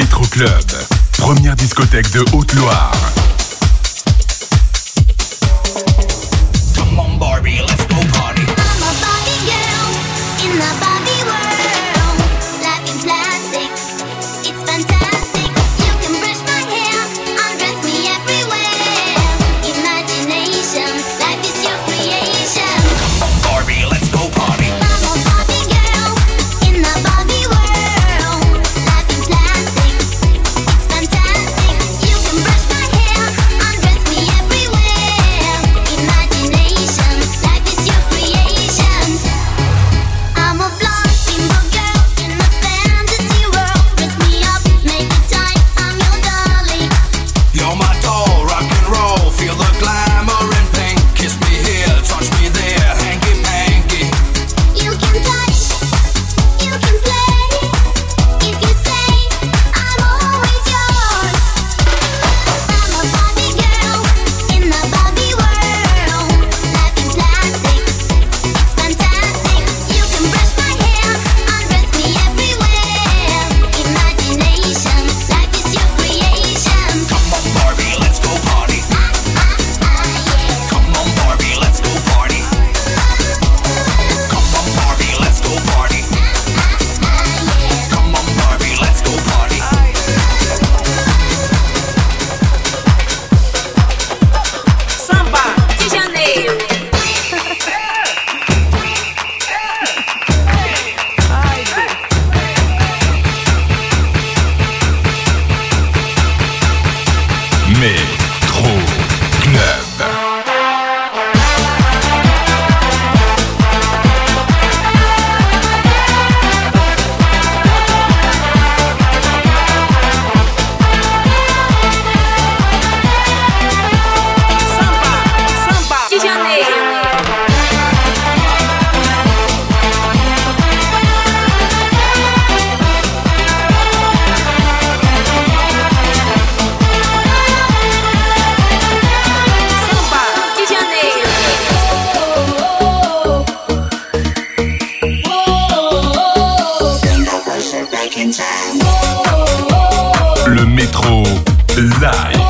Métro Club, première discothèque de Haute-Loire. Live.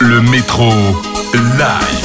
Le métro live.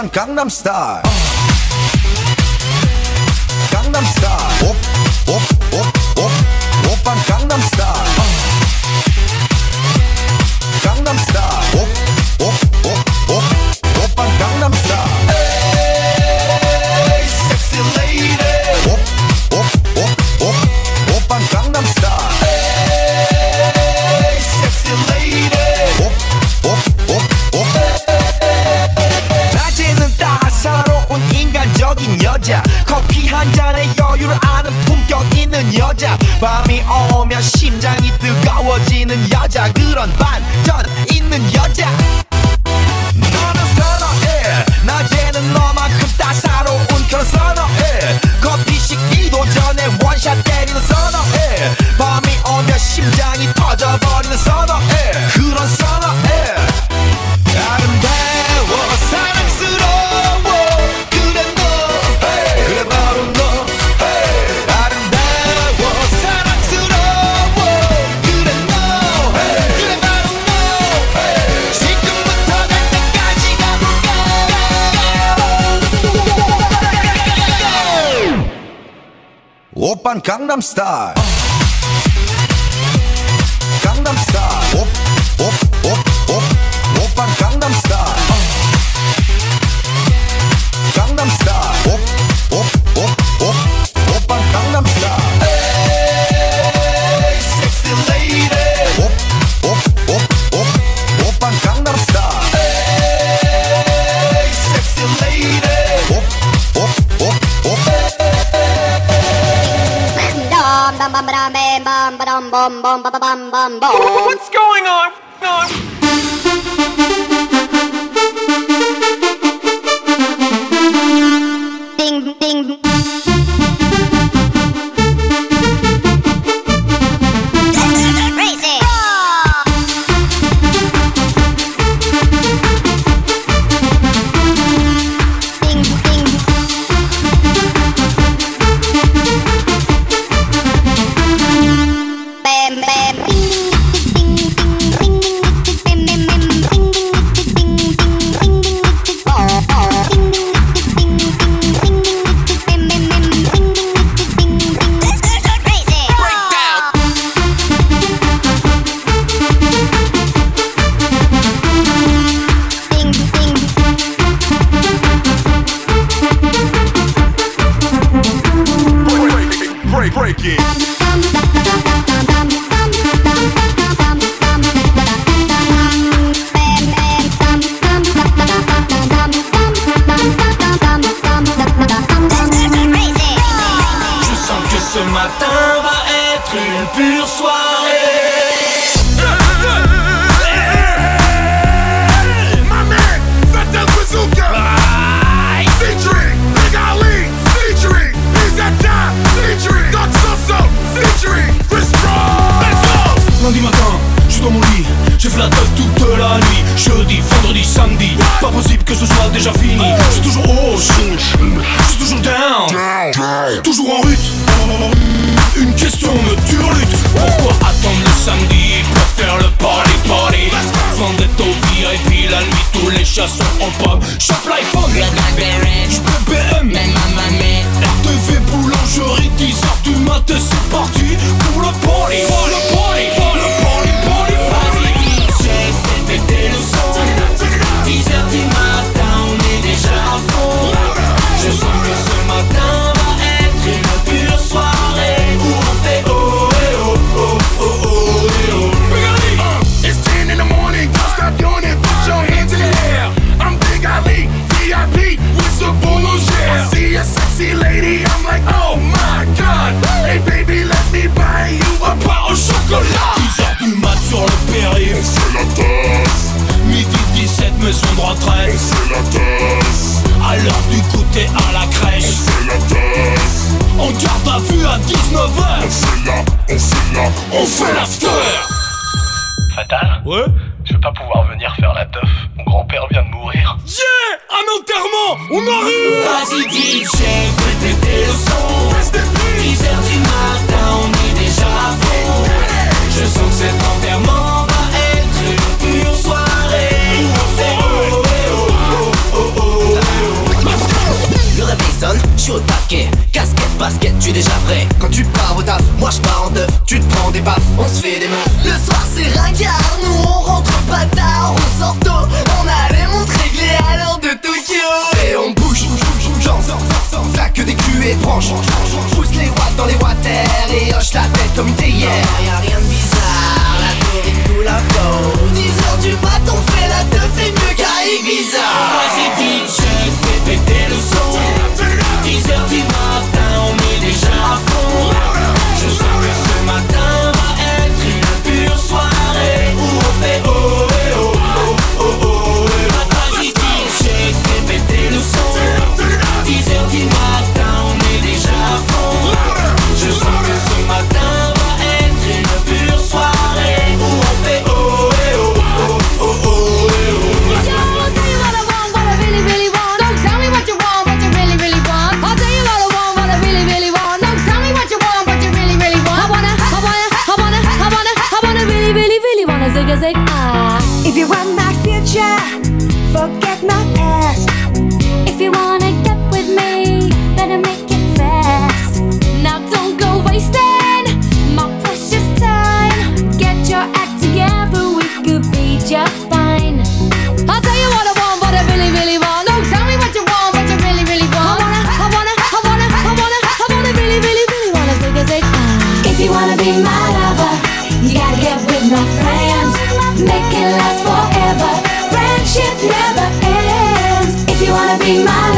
1 Gangnam Style Gangnam Style Op, op, op, op Oppan Gangnam Style Gangnam 오빤 강남스타일 강남스타일 오, 오, bum bum bum bum bum bum bum. What's going on? on? lost. My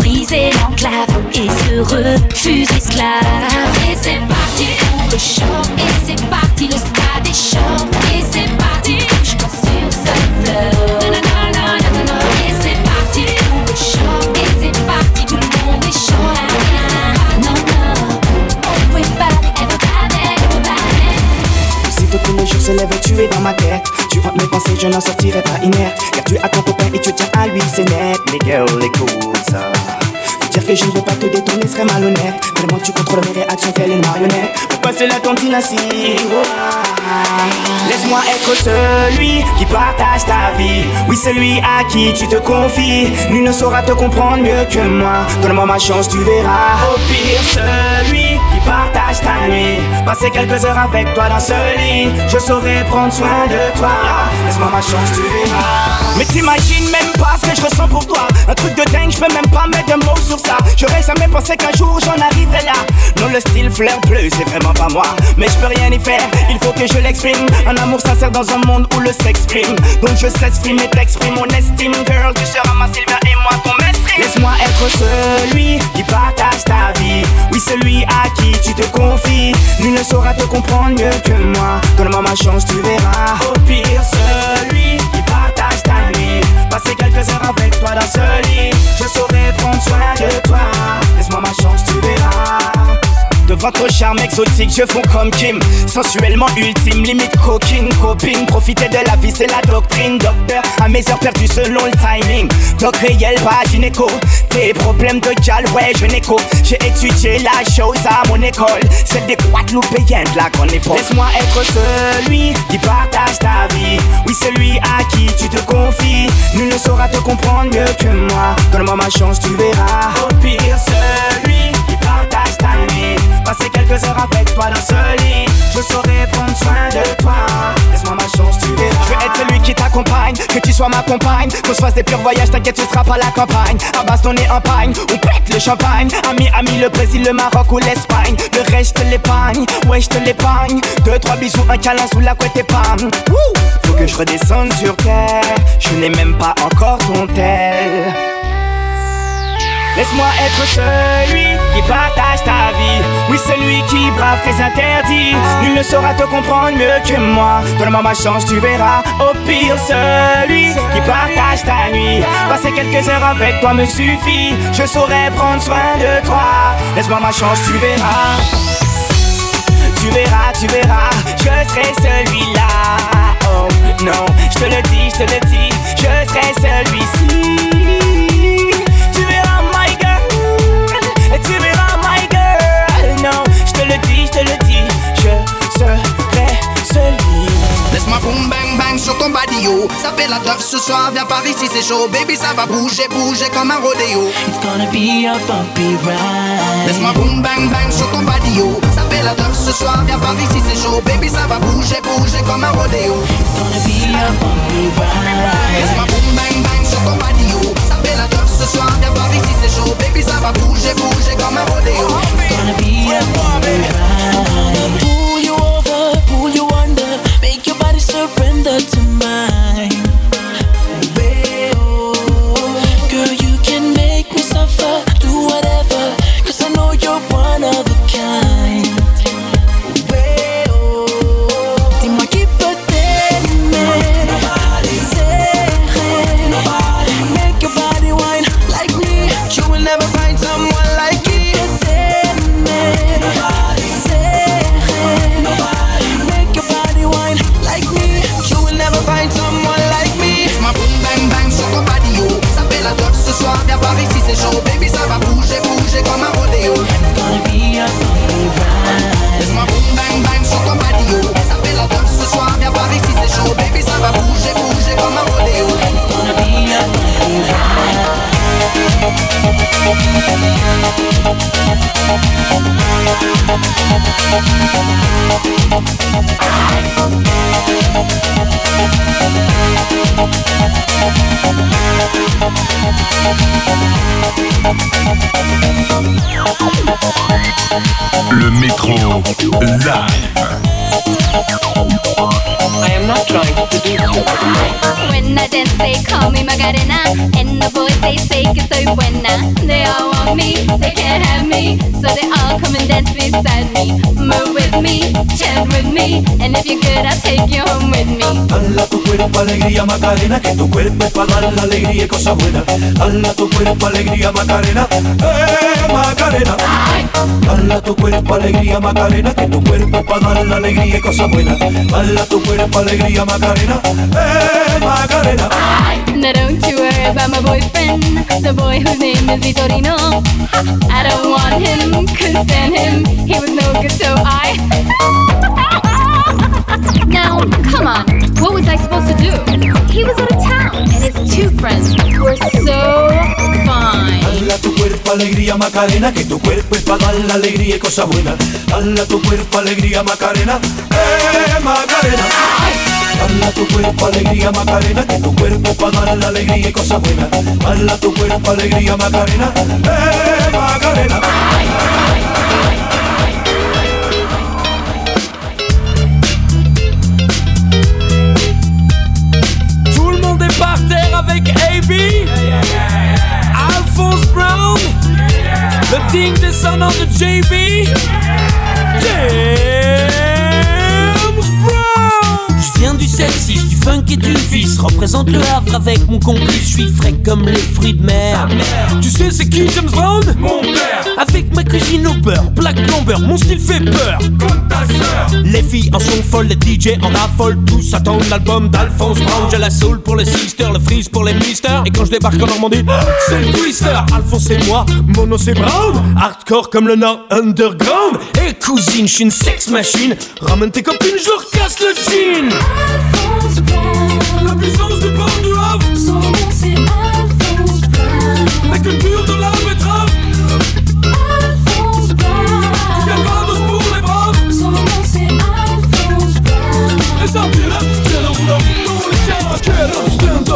briser l'enclave et se refuse esclave. Et c'est parti pour le show, et c'est parti, le stade est chaud, et c'est parti, bouge-toi sur ce flow. Non, non, non, non, non, non, non. Et c'est parti pour le show, et c'est parti, tout le monde est chaud. Et c'est parti, non, non. Everybody, everybody, everybody. Aussitôt que le jour se lève, tu es dans ma tête. Tu hantes mes pensées, je n'en sortirai pas inerte. Car tu as ton copain et tu tiens à lui, c'est net. Mais girl, écoute ça. Dire que je ne veux pas te détourner serait malhonnête. Tellement tu contrôles mes réactions, telle une marionnette. Pour passer la tontine assis. Laisse-moi être celui qui partage ta vie. Oui, celui à qui tu te confies. Nul ne saura te comprendre mieux que moi. Donne-moi ma chance, tu verras. Au pire, celui qui partage ta nuit. Passer quelques heures avec toi dans ce lit. Je saurai prendre soin de toi. Laisse-moi ma chance, tu verras. Mais t'imagines même pas ce que je ressens pour toi. Un truc de dingue, je peux même pas mettre de mots sur ça. J'aurais jamais pensé qu'un jour j'en arriverais là. Non, le style fleur bleu, c'est vraiment pas moi. Mais je peux rien y faire, il faut que je l'exprime. Un amour sincère dans un monde où le s'exprime. Donc je s'exprime et t'exprime mon estime, girl. Tu seras ma Sylvia et moi ton maître. Laisse-moi être celui qui partage ta vie. Oui, celui à qui tu te confies. Nul ne saura te comprendre mieux que moi. Donne-moi ma chance, tu verras. Au pire, celui Heures avec toi dans ce lit. Je saurai prendre soin de toi. Votre charme exotique, je fonds comme Kim. Sensuellement ultime, limite coquine, copine. Profiter de la vie, c'est la doctrine. Docteur, à mes heures perdues selon le timing. Doc réel, pas gynéco. Tes problèmes de gal, ouais, je n'écho. J'ai étudié la chose à mon école. Celle des Guadeloupéens de la grande. Laisse-moi être celui qui partage ta vie. Oui, celui à qui tu te confies. Nul ne saura te comprendre mieux que moi. Donne-moi ma chance, tu verras. Au pire, celui Passer quelques heures avec toi dans ce lit. Je saurai prendre soin de toi. Laisse-moi ma chance, tu verras. Je veux être celui qui t'accompagne, que tu sois ma compagne. Qu'on se fasse des purs voyages, t'inquiète, tu seras pas la campagne. À base, on est en pagne, on pète le champagne. Ami, ami, le Brésil, le Maroc ou l'Espagne. Le reste, l'épargne, ouais, je te l'épargne. Deux, trois bisous, un câlin sous la couette et pam. Faut que je redescende sur terre. Je n'ai même pas encore ton tel. Laisse-moi être celui qui partage ta vie. Oui, celui qui brave tes interdits. Nul ne saura te comprendre mieux que moi. Donne-moi ma chance, tu verras. Au pire, celui qui partage ta nuit. Passer quelques heures avec toi me suffit. Je saurai prendre soin de toi. Laisse-moi ma chance, tu verras. Tu verras, tu verras, je serai celui-là. Oh non, je te le dis, je te le dis, je serai celui-ci. Tu verras, je te le dis, je serai celui. Laisse-moi boum bang bang sur ton badio Ça fait la teuf ce soir, viens par ici c'est chaud. Baby ça va bouger, bouger comme un rodéo. It's gonna be a bumpy ride. Laisse-moi boum bang bang sur ton badio Ça fait la teuf ce soir, viens par ici c'est chaud. Baby ça va bouger, bouger comme un rodéo. It's gonna be a bumpy ride. Laisse-moi boum bang bang sur ton badio Ça fait la teuf ce soir, viens par ici c'est chaud. Baby ça va bouger, bouger comme un rodéo. It's gonna be a bumpy ride. Pull you under, make your body surrender to mine. When I dance, they call me Macarena. And the boys, they say que soy buena. They all want me, they can't have me. So they all come and dance beside me. Move with me, chant with me. And if you're good, I'll take you home with me. Hala tu cuerpo alegría Macarena, que tu cuerpo es para dar la alegría y cosas buenas. Hala tu cuerpo alegría Macarena, eh tu cuerpo alegría Macarena, que tu cuerpo para dar la alegría y cosas buenas. Hala tu cuerpo alegría Macarena, eh Macarena. Now don't you worry about my boyfriend, the boy whose name is Vitorino. I don't want him, couldn't stand him. He was no good, so I. now, come on, what was I supposed to do? He was out of town, and his two friends were so fine. Hala tu cuerpo alegría Macarena, que tu cuerpo es para dar la alegría y cosas buenas. Hala tu cuerpo alegría Macarena, eh Macarena. Hala tu cuerpo alegría Macarena, que tu cuerpo para dar la alegría y cosas buenas. Hala tu cuerpo alegría Macarena, eh Macarena. Tout le avec AB. Alphonse Brown. Le digne descendant de JB. James Brown. Je viens du sexy, du funk et du vice. Représente le Havre avec mon complice. Je suis frais comme les fruits de mer. Tu sais c'est qui James Brown? Mon père. Avec ma cuisine au beurre, Black Plumber, mon style fait peur. Comme. Les filles en sont folles, les DJ en raffolent. Tous attendent l'album d'Alphonse Brown. J'ai la soul pour les sisters, le freeze pour les misters. Et quand je débarque en Normandie, c'est le twister. Alphonse et moi, mono c'est Brown. Hardcore comme le Nord underground. Et cousine, je suis une sex machine. Ramène tes copines, je leur casse le jean. La puissance du port du Havre. Son nom c'est Alphonse Brown. La culture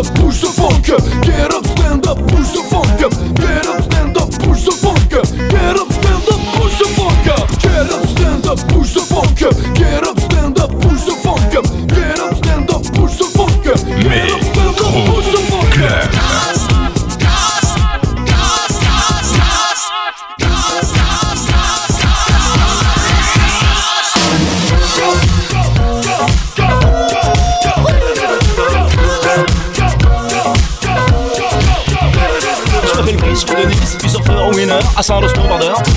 up, push the funk up. Get up, stand up, push the funk up. Get up, stand up, push the funk up. Get up, stand up, push the funk up. Get up, stand up, push the funk up. Get à.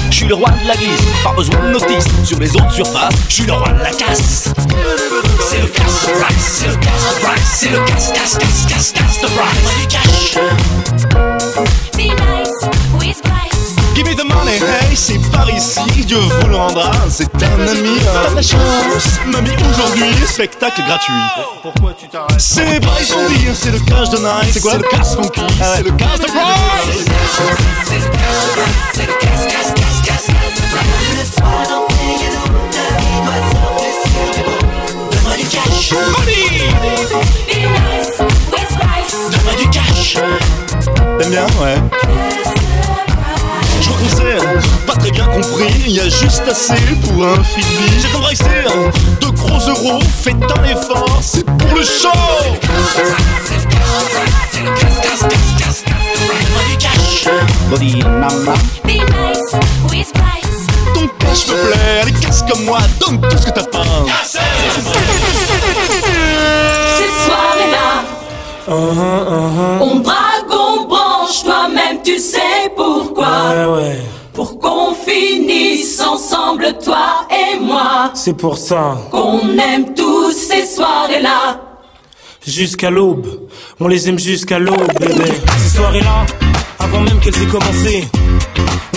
Je suis le roi de la glisse, pas besoin de notice. Sur les autres surfaces, je suis le roi de la casse. C'est le casse c'est le casse c'est casse, casse, casse, casse, casse. Du vous le rendra, c'est un ami. De la chance, mamie, aujourd'hui, spectacle gratuit. Pourquoi tu t'arrêtes? C'est Bryce on dit, c'est le cash de night. C'est quoi? C'est le cash funky, c'est le cash de. Donne-moi du cash. Donne-moi du. T'aimes bien, ouais. Je concert, pas très bien compris, il y a juste assez pour un Fitbit. J'ai embrassé de gros euros, faites un effort, c'est pour le show. Donne-moi du cash. Body mama. Be nice, with. Ton cash me plaît, allez casse comme moi, donne tout ce que t'as pas. Cette soirée-là, on drague, on branche, toi-même tu sais pourquoi. Ouais, ouais, finisse ensemble, toi et moi. c'est pour ça. Qu'on aime tous ces soirées-là. Jusqu'à l'aube, on les aime jusqu'à l'aube, bébé. Ces soirées-là, avant même qu'elles aient commencé,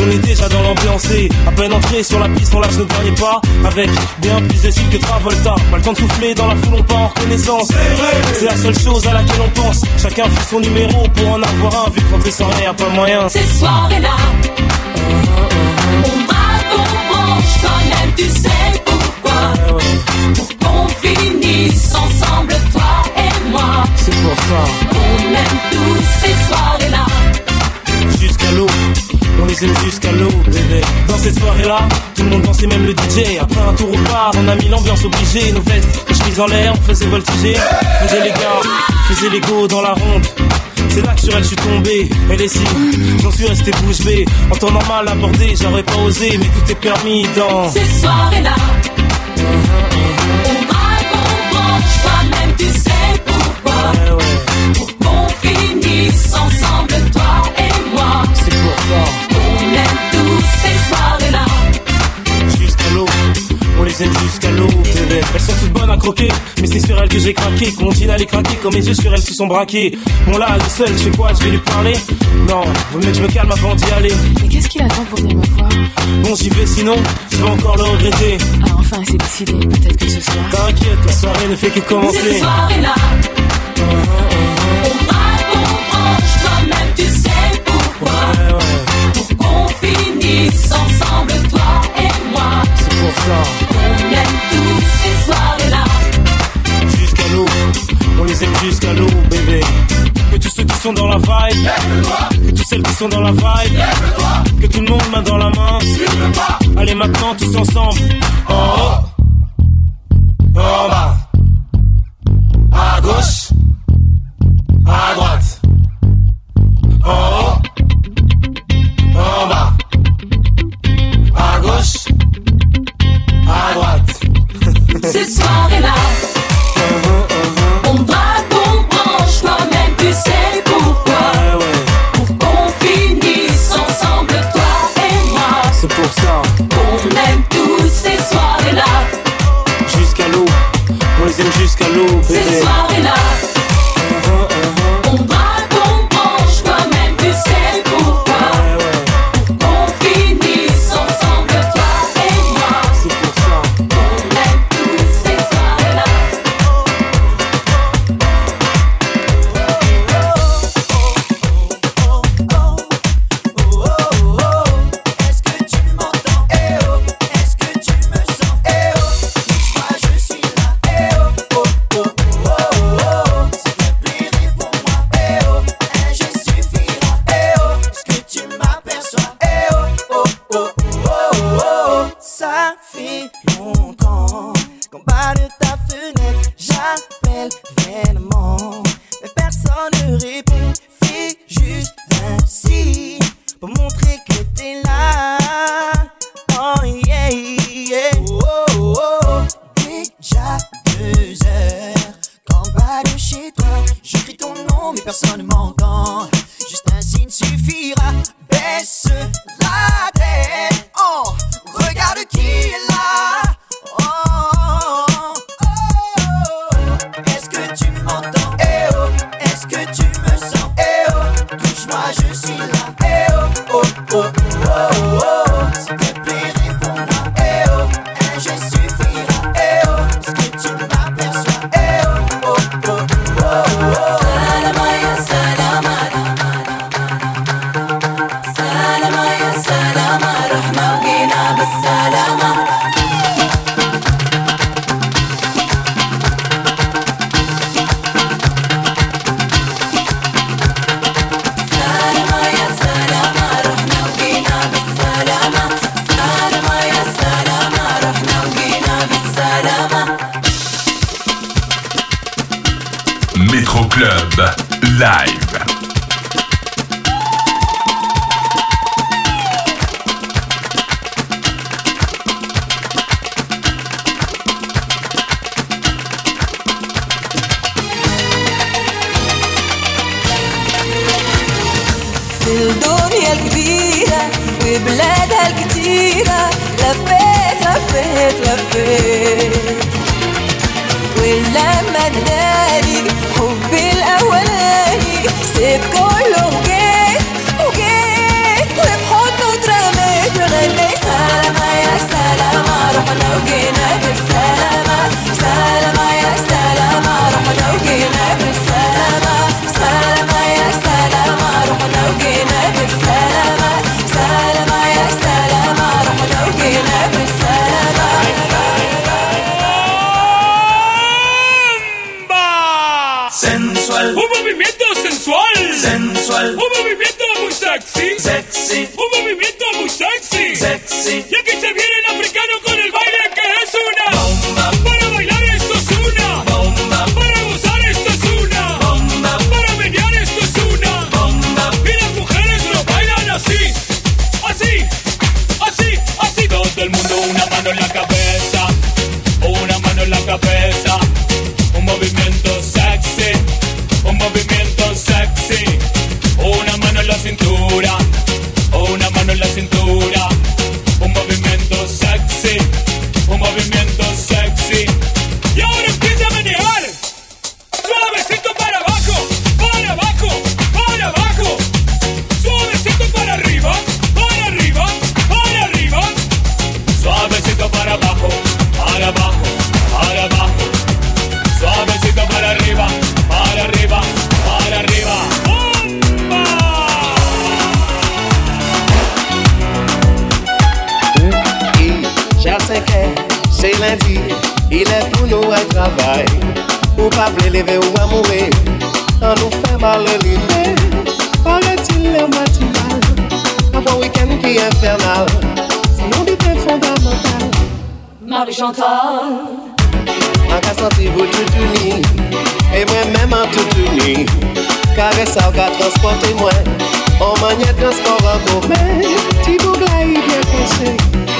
on est déjà dans l'ambiance et à peine entré sur la piste, on lâche nos derniers pas avec bien plus de style que Travolta. Pas le temps de souffler dans la foule, on part en reconnaissance. C'est la seule chose à laquelle on pense. Chacun fait son numéro pour en avoir un, vu que rentrer sans rien, pas moyen. Ces soirées-là, on drague, on branche, toi-même tu sais pourquoi. Pour qu'on finisse ensemble, toi et moi. C'est pour ça. On aime tous ces soirées-là. Jusqu'à l'eau, on les aime jusqu'à l'eau, bébé. Dans cette soirée-là, tout le monde dansait, même le DJ. Après un tour au bar, on a mis l'ambiance obligée. Nos vestes, les chemises en l'air, on faisait voltiger. Faisait les gars, faisait les go dans la ronde. C'est là que sur elle je suis tombé, elle est si, j'en suis resté bouche bée. En temps normal abordé, j'aurais pas osé, mais tout est permis dans. Ces soirées-là, jusqu'à l'eau, bébé. Elles sont toutes bonnes à croquer, mais c'est sur elles que j'ai craqué. Continue à les craquer quand mes yeux sur elles se sont braqués. Bon là, elle seule, je fais quoi? Je vais lui parler? Non, vaut mieux que je me calme avant d'y aller. Mais qu'est-ce qu'il attend pour venir me voir? Bon, j'y vais sinon, je vais encore le regretter. Ah, enfin, c'est décidé. Peut-être que ce soir. T'inquiète, la soirée ne fait que commencer. on drague, on branche, toi-même tu sais pourquoi. Pour qu'on finisse ensemble, toi et moi. C'est pour ça. Jusqu'à l'eau, bébé. Que tous ceux qui sont dans la vibe, que toutes celles qui sont dans la vibe, que tout le monde main dans la main. Allez maintenant tous ensemble. En haut, en bas, 5 heures, c'est lundi, il est pour nous un travail. Ou pas lever ou à mourir, on nous fait mal l'hiver. Paraît-il le matinal, un week-end qui est infernal, c'est une bête fondamentale. Marie-Chantal. An ka santi vou toutouni E mwen menman toutouni Kare sa ou ka transporte mwen An manye transport an koumen Ti bougla yi bien konse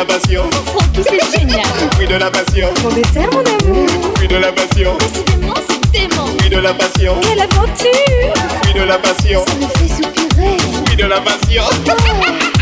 La passion. Francky, c'est génial. Fruit de la passion. Mon dessert, mon amour. Fruit de la passion. Décidément, c'est dément. Fruit de la passion. Quelle aventure. Fruit de la passion. Ça me fait soupirer. Fruit de la passion. Oh.